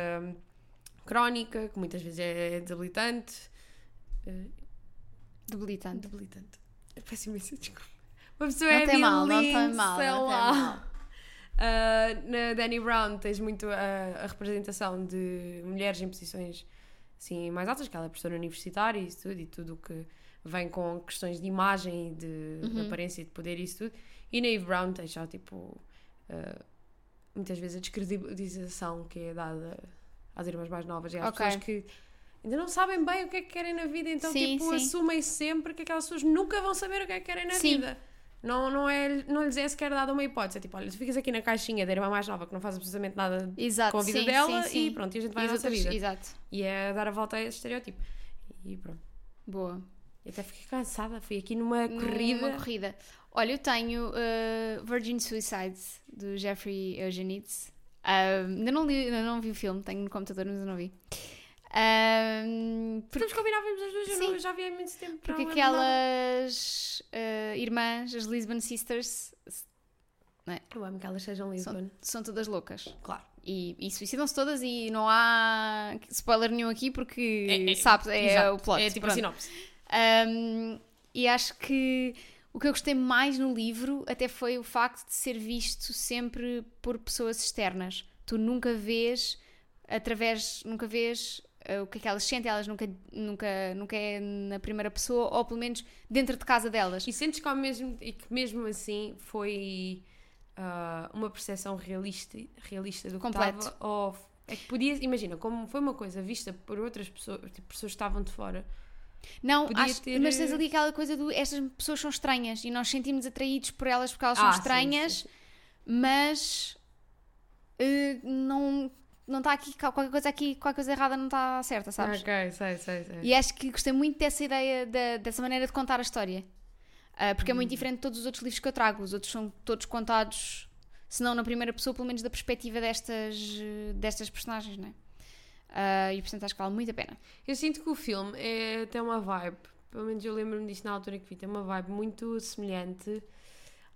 crónica, que muitas vezes é debilitante. Eh, Debilitante. Debilitante. Peço imensa desculpa. Uma pessoa Não é tem mal, não tem mal, sei não tem lá. mal. Ah, na Danny Brown tens muito a, a representação de mulheres em posições assim, mais altas, que ela é professora universitária e isso tudo, e tudo o que vem com questões de imagem e de, de Uhum. aparência e de poder e isso tudo. E na Eve Brown tens já tipo ah, muitas vezes a descredibilização que é dada às irmãs mais novas e às Ok. pessoas que ainda não sabem bem o que é que querem na vida, então Sim, tipo sim. assumem sempre que aquelas pessoas nunca vão saber o que é que querem na Sim. vida. Não, não, é, não lhes é sequer dada uma hipótese. É tipo, olha, tu ficas aqui na caixinha da irmã mais nova que não faz absolutamente nada Exato. com a vida sim, dela sim, sim. e pronto, e a gente vai à nossa vida. Exato. E é dar a volta a esse estereótipo. E pronto. Boa. E até fiquei cansada, fui aqui numa corrida. Uma corrida. Olha, eu tenho uh, Virgin Suicide, do Jeffrey Eugenides. Um, ainda, não li, ainda não vi o filme, tenho no computador, mas eu não vi. Um, por- Podemos combinar, vimos as duas, eu não- eu já vi há muito tempo. porque não aquelas uh, irmãs, as Lisbon Sisters, Eu amo que elas sejam Lisbon. são todas loucas. Claro. E, e suicidam-se todas e não há spoiler nenhum aqui porque, É- é- sabes, é Exato. o plot. É tipo pronto. a sinopse. Um, e acho que o que eu gostei mais no livro até foi o facto de ser visto sempre por pessoas externas. Tu nunca vês através, nunca vês uh, o que é que elas sentem, elas nunca, nunca, nunca é na primeira pessoa, ou pelo menos dentro de casa delas. E sentes que, ao mesmo, e que mesmo assim foi ah, uma percepção realista, realista do que Completo. estava? Ou é que podias, imagina, como foi uma coisa vista por outras pessoas, tipo, pessoas que estavam de fora. Não, Podia acho, ter- mas tens ali aquela coisa do estas pessoas são estranhas e nós sentimos atraídos por elas porque elas são Ah, sim, estranhas, sim, sim. mas uh, não não está aqui qualquer coisa aqui, qualquer coisa errada não está certa, sabes? Ok, sei, sei, sei. E acho que gostei muito dessa ideia, da- dessa maneira de contar a história. Ah, porque é muito diferente de todos os outros livros que eu trago. Os outros são todos contados, se não na primeira pessoa, pelo menos da perspectiva destas, eh, destas personagens, não é? Ah, e portanto acho que vale muito a pena. Eu sinto que o filme é, tem uma vibe, pelo menos eu lembro-me disto na altura que vi, tem uma vibe muito semelhante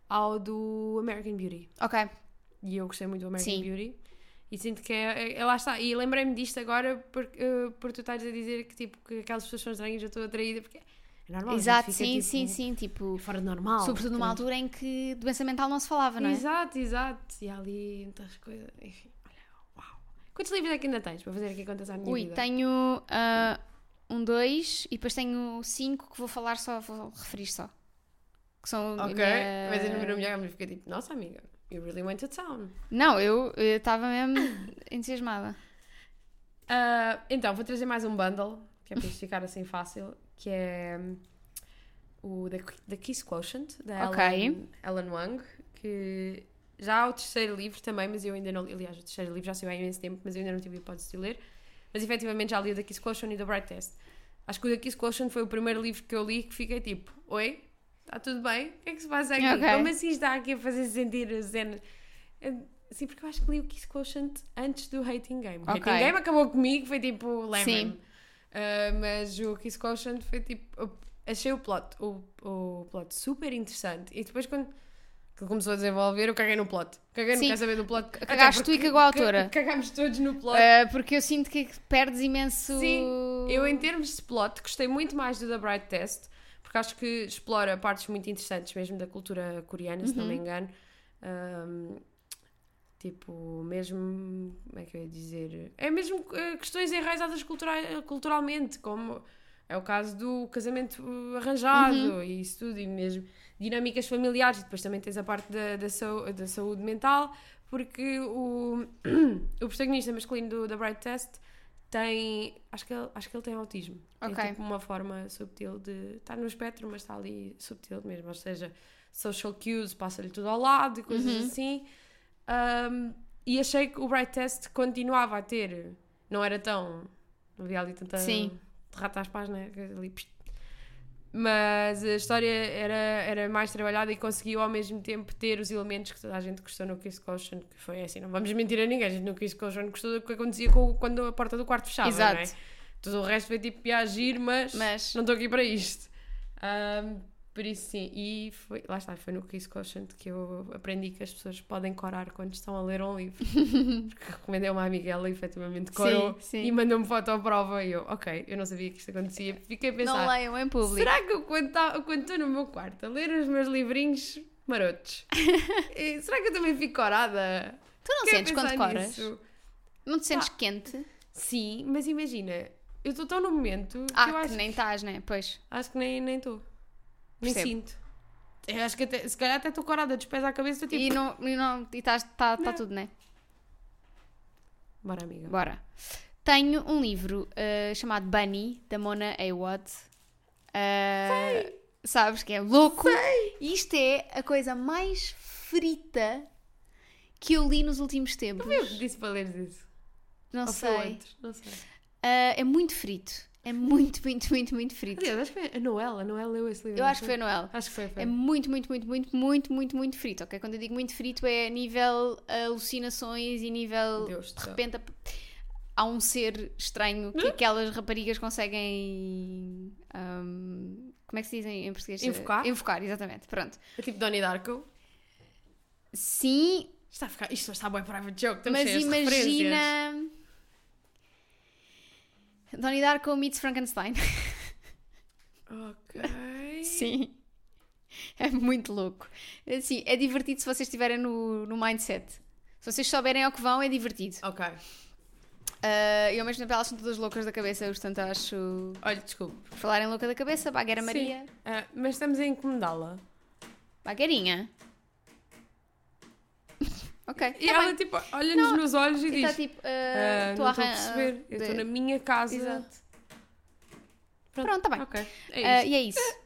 ao do American Beauty. Ok, E eu gostei muito do American Sim. Beauty. E sinto que é, é- é- lá está. E lembrei-me disto agora por, eh, por tu estares a dizer que, tipo, que aquelas pessoas são estranhas, eu estou atraída porque é normal. exato, fica, sim, tipo, sim, sim. Tipo, Fora de normal. sobretudo numa altura em que doença mental não se falava, não é? Exato, exato. E há ali muitas coisas. Enfim. Quantos livros é que ainda tens para fazer aqui contas à minha Ui, vida? tenho ah, um 2 e depois tenho 5 que vou falar só, vou referir só. Que são Ok. minha- Mas eu não me fiquei tipo, nossa amiga, you really went to town. Não, eu estava mesmo entusiasmada. Ah, então, vou trazer mais um bundle, que é para isto ficar assim fácil, que é hum, o The, The Kiss Quotient, da Ok. Ellen, Ellen Wang, que já há o terceiro livro também, mas eu ainda não li. Aliás, o terceiro livro já saiu há imenso tempo, mas eu ainda não tive a hipótese de ler. Mas efetivamente já li o The Kiss Quotient e The Bright Test. Acho que o The Kiss Quotient foi o primeiro livro que eu li que fiquei tipo, oi, está tudo bem? O que é que se passa aqui? Ok. Como assim está aqui a fazer sentir a cena? Eu- Sim, porque eu acho que li o Kiss Quotient antes do Hating Game. O Ok. Hating Game acabou comigo, foi tipo, Sim. lembra-me. Ah, mas o Kiss Quotient foi tipo, achei o plot, o, o plot super interessante. E depois quando que começou a desenvolver, eu caguei no plot. Caguei, não Sim. quero saber do plot. Cagaste tu e cagou a autora. ca- Cagámos todos no plot. Uh, porque eu sinto que perdes imenso. Sim, Eu, em termos de plot, gostei muito mais do The Bright Test, porque acho que explora partes muito interessantes mesmo da cultura coreana, se não Uhum. me engano. Um, tipo, mesmo. Como é que eu ia dizer? É mesmo eh, questões enraizadas cultura- culturalmente, como é o caso do casamento arranjado Uhum. e isso tudo, e mesmo dinâmicas familiares. E depois também tens a parte da, da, sau- da saúde mental, porque o, o protagonista masculino do The Bright Test tem. Acho que ele, acho que ele tem autismo. Ok. É tipo uma forma subtil de. Está no espectro, mas está ali subtil mesmo. Ou seja, social cues, passa-lhe tudo ao lado e coisas Uhum. assim. Um, e achei que o Bright Test continuava a ter. Não era tão. Não havia ali tanta. Sim. Rata às páginas. Ali, pst. Mas a história era, era mais trabalhada e conseguiu ao mesmo tempo ter os elementos que toda a gente gostou no Kiss Caution, que foi assim, não vamos mentir a ninguém, a gente no Kiss Caution gostou do que acontecia com, quando a porta do quarto fechava, Exato. não é? Tudo o resto foi tipo a agir, mas, Mas- não estou aqui para isto. Ahm, por isso sim, e foi, lá está, foi no Kiss Quotient que eu aprendi que as pessoas podem corar quando estão a ler um livro. Porque recomendei a uma amiga, ela efetivamente corou Sim, sim. e mandou-me foto à prova e eu, ok, eu não sabia que isto acontecia. Fiquei a pensar, Não leiam em público. será que eu quando tá- estou no meu quarto a ler os meus livrinhos marotos, eh, será que eu também fico corada? Tu não sentes quando coras? nisso. Não te sentes quente? Sim, mas imagina, eu estou tão no momento que Ah, eu que acho nem estás, né? Pois. Acho que nem nem estou. Nem Percebo. sinto. Eu acho que até, se calhar até estou corada dos pés à cabeça, estou E tipo. não e não e estás tá, tá Não. tudo, né? Bora, amiga. Bora. Tenho um livro uh, chamado Bunny, da Mona Awad. Uh, sabes que é louco? E Isto é a coisa mais frita que eu li nos últimos tempos. Eu disse para ler isso. Não Ou foi sei. outro? Não sei. Uh, é muito frito. É muito, muito, muito, muito frito. Aliás, acho que foi a Noel. A Noel leu esse livro. Eu acho que foi a Noel. Acho que foi. foi. É muito, muito, muito, muito, muito, muito, muito frito, ok? Quando eu digo muito frito é a nível alucinações e nível Deus de céu. repente há um ser estranho que aquelas raparigas conseguem hum, como é que se dizem em português? Invocar? Invocar, exatamente. Pronto. É tipo Donnie Darko. Sim, Isto está a ficar. Isto está bem private joke. Estamos mas imagina. Donnie Darko meets Frankenstein. Ok. Sim. É muito louco. Assim, é divertido se vocês estiverem no, no mindset. Se vocês souberem ao que vão, é divertido. Ok. Ah, e ao mesmo tempo elas são todas loucas da cabeça, portanto acho. Olha, desculpe. Por falar em louca da cabeça, Bagueira Sim. Maria. Ah, mas estamos a incomodá-la. Bagueirinha. Ok. E tá ela, bem. tipo, olha-nos nos olhos e E diz: está tipo. "Ah, ah, Não estou estou a perceber. Eu estou na minha casa. Exato. Pronto, Pronto, tá bem. Ok. É isso. Ah, e é isso.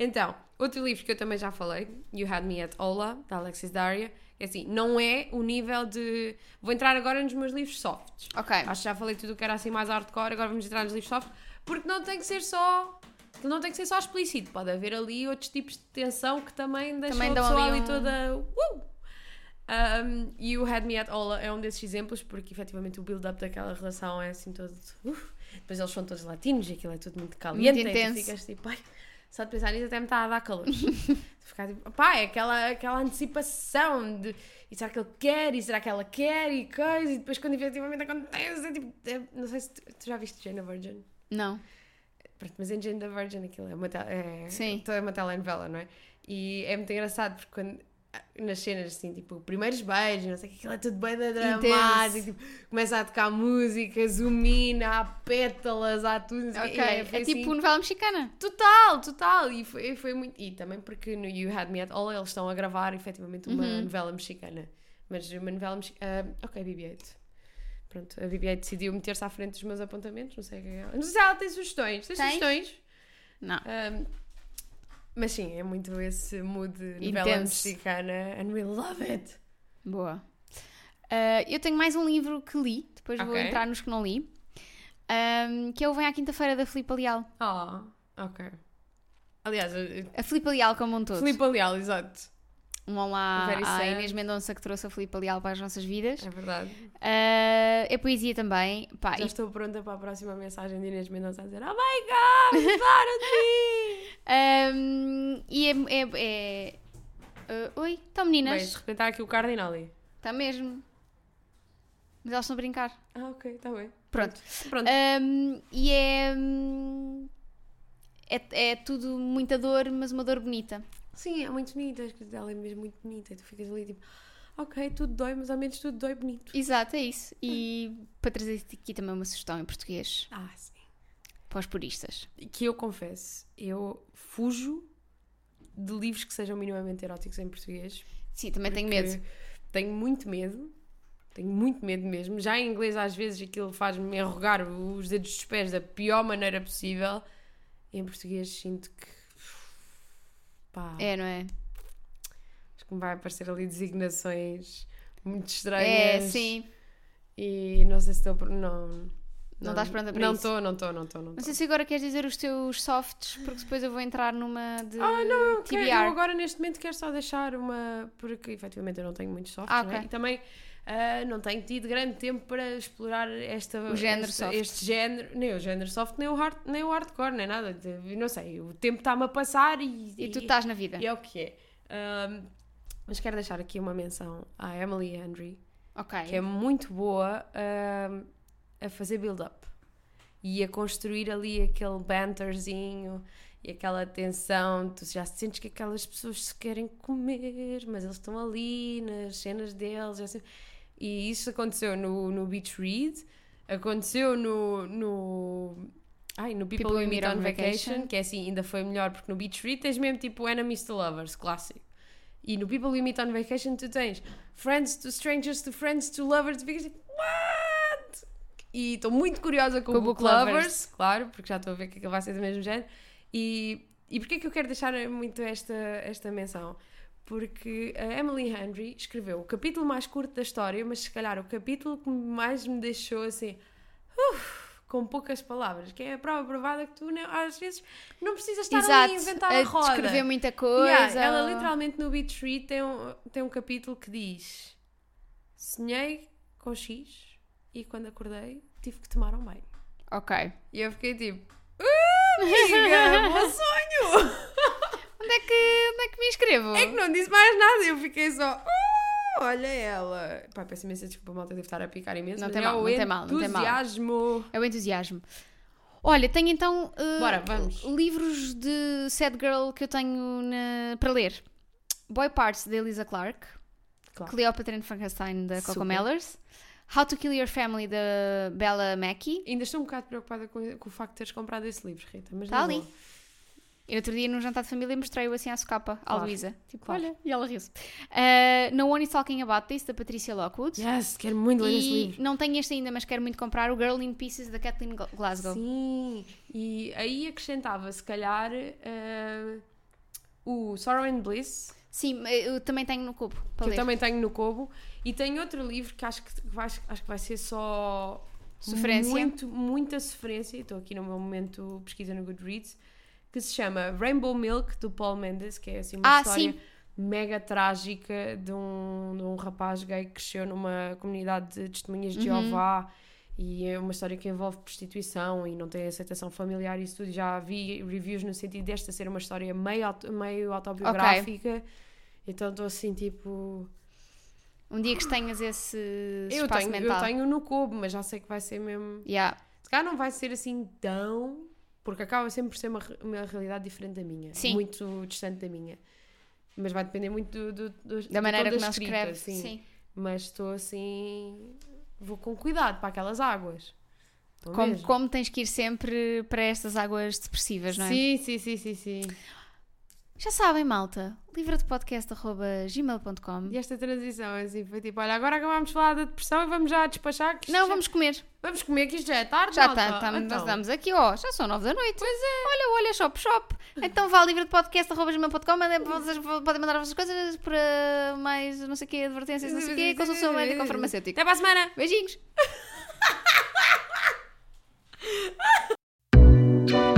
Então, outro livro que eu também já falei, You Had Me at Ola, da Alexis Daria, é assim, não é o nível de. Vou entrar agora nos meus livros softs. Ok. Acho que já falei tudo o que era assim mais hardcore, agora vamos entrar nos livros soft, porque não tem que ser só. Não tem que ser só explícito, pode haver ali outros tipos de tensão que também deixam Também a pessoa ali ali, um- toda. Uh! Um, e o Had Me at Ola é um desses exemplos, porque efetivamente o build-up daquela relação é assim todo. Uh, depois eles são todos latinos e aquilo é tudo muito caliente. Muito e tu intenso. ficas tipo, ai, só de pensar nisso até me está a dar calor. Ficar tipo, pá, é aquela, aquela antecipação de e será que ele quer, e será que ela quer, e coisa, e depois quando efetivamente acontece, é tipo, é- não sei se tu, tu já viste Jane the Virgin. Não. Pronto, mas em Jane the Virgin aquilo é uma, é, Sim. toda uma telenovela, não é? E é muito engraçado porque quando nas cenas assim, tipo, primeiros beijos, não sei o que, aquilo é tudo bem da dramático, tipo, começa a tocar música, zoom in, há pétalas, há tudo. não sei o quê. Ok, E é, foi tipo assim- novela mexicana. Total, total. E foi, foi muito. E também porque no You Had Me At All eles estão a gravar efetivamente uma Uhum. novela mexicana. Mas uma novela mexicana. ok, BB-8. Pronto, a BB-8 decidiu meter-se à frente dos meus apontamentos. Não sei o que é. Não sei se ela tem sugestões. Tem Tens? sugestões? Não. Um, mas sim, é muito esse mood de novela Intenso. mexicana. And we love it. Boa. Ah, eu tenho mais um livro que li, depois vou Ok. entrar nos que não li, ahm, que é o Vem à Quinta-feira da Filipe Leal. Oh, ok. Aliás, eh, A Filipe Leal como um todo. Filipe Leal, exato. Um olá à. Inês Mendonça que trouxe a Filipe Leal para as nossas vidas. É verdade. Ah, é poesia também. Pá, Já e- estou pronta para a próxima mensagem de Inês Mendonça a dizer Oh my god, para de mim! ahm, e é. é- é- ah, oi, estão meninas? Bem, de repente está aqui o Cardinali. Está mesmo. Mas elas estão a brincar. Ah, ok, está bem. Pronto. Pronto. Um, e é, hum, é. É tudo muita dor, mas uma dor bonita. Sim, é muito bonita, a escrita dela é mesmo muito bonita. E tu ficas ali tipo, ok, tudo dói, mas ao menos tudo dói bonito. Exato, é isso. E para trazer aqui também uma sugestão em português Ah, sim. para os puristas. Que eu confesso, eu fujo de livros que sejam minimamente eróticos em português. Sim, também tenho medo. Tenho muito medo. Tenho muito medo mesmo. Já em inglês, às vezes, aquilo faz-me arrogar os dedos dos pés da pior maneira possível. Em português, sinto que. Pá, É, não é? acho que me vai aparecer ali designações muito É, estranhas. sim. E não sei se estou. por- Não. Não estás pronta para Não isso? estou, não estou, não estou. Não Não tô. sei se agora queres dizer os teus softs, porque depois eu vou entrar numa de Ah, não, TBR. eu agora neste momento quero só deixar uma. Porque efetivamente eu não tenho muitos softs, Ah, não é? ok. E também ah, não tenho tido grande tempo para explorar esta, O género soft. este género, nem o género soft, nem o, hard, nem o hardcore, nem nada. Não sei, o tempo está-me a passar e. E tu estás na vida. E é o que é. Mas quero deixar aqui uma menção à Emily Henry, Ok. que é muito boa a fazer build-up e a construir ali aquele banterzinho e aquela tensão. Tu já sentes que aquelas pessoas se querem comer, mas eles estão ali nas cenas deles. assim. E isso aconteceu no, no Beach Read, aconteceu no. no Ai, no People, We Meet on vacation, que é assim, ainda foi melhor, porque no Beach Read tens mesmo tipo Enemies to Lovers, clássico. E no People We Meet on Vacation tu tens Friends to Strangers to Friends to Lovers, tu ficas tipo, what? E estou muito curiosa com, Com o Book Lovers, Lovers. claro, porque já estou a ver que vai ser do mesmo género. E, e porquê que eu quero deixar muito esta, esta menção? Porque a Emily Henry escreveu o capítulo mais curto da história, mas se calhar o capítulo que mais me deixou assim, uf, com poucas palavras, que é a prova provada que tu né, às vezes não precisas estar Exato. ali a inventar a, roda. descrever muita coisa. Yeah, ela literalmente no Beach Read tem um, tem um capítulo que diz: Sonhei com X e quando acordei tive que tomar um banho. Ok. E eu fiquei tipo: "Ah, Amiga, bom sonho! Onde é que, onde é que me inscrevo? É que não disse mais nada, eu fiquei só. "Ah, olha ela. Pá, peço imensa desculpa, malta, deve estar a picar imenso. Não tem é mal, não tem mal, não tem mal. entusiasmo. É o entusiasmo. Olha, tenho então uh, Bora, vamos. livros de Sad Girl que eu tenho na- para ler. Boy Parts, da Elisa Clark. Claro. Cleopatra and Frankenstein, da Coco. Mellers. How to Kill Your Family, da Bella Mackey. Ainda estou um bocado preocupada com, com o facto de teres comprado esse livro, Rita. Mas Está ali. boa. Eu outro dia num jantar de família mostrei-o assim à socapa, à Claro, Luísa. Tipo, claro. olha, e ela riu-se. Uh, no One is Talking About This, da Patricia Lockwood. Yes, quero muito ler esse E livro. não tenho este ainda, mas quero muito comprar o Girl in Pieces, da Kathleen Gl- Glasgow. Sim, e aí acrescentava, se calhar, eh, o Sorrow and Bliss, Sim, eu também tenho no cubo que ler. eu também tenho no Kobo, e tenho outro livro que acho que vai, acho que vai ser só Sofrência. muito, muita sofrência, estou aqui no meu momento pesquisa no Goodreads, que se chama Rainbow Milk, do Paul Mendes, que é assim uma Ah, história sim. mega trágica de um, de um rapaz gay que cresceu numa comunidade de testemunhas de Uhum. Jeová e é uma história que envolve prostituição e não tem aceitação familiar e isso tudo. Já vi reviews no sentido desta ser uma história meio, auto- meio autobiográfica. Então estou assim, tipo... Um dia que tenhas esse Eu espaço tenho, mental. eu tenho no cubo, mas já sei que vai ser mesmo... Yeah. Se calhar não vai ser assim tão... Porque acaba sempre por ser uma, uma realidade diferente da minha. Sim. Muito distante da minha. Mas vai depender muito do, do, do Da maneira como escrita, escreve. sim. Sim. Mas estou assim. Vou com cuidado para aquelas águas. Como, como tens que ir sempre para estas águas depressivas, não é? Sim, sim, sim, sim, sim. Já sabem, malta, livradepodcast.gmail.com E esta transição é assim foi tipo: olha, agora acabámos de falar da depressão e vamos já despachar. Que isto Não, já- vamos comer. Vamos comer, que isto já é tarde. Já malta. tá, tá, nós Então, estamos aqui, ó, já são nove da noite. Pois é. Olha, olha, shop, shop. Então vá a livre de podcast, arroba gmail.com, podem mandar as vossas coisas para eh, mais, não sei o quê, advertências, não sei o quê, consulção médica ou farmacêutico. Até para a semana. Beijinhos.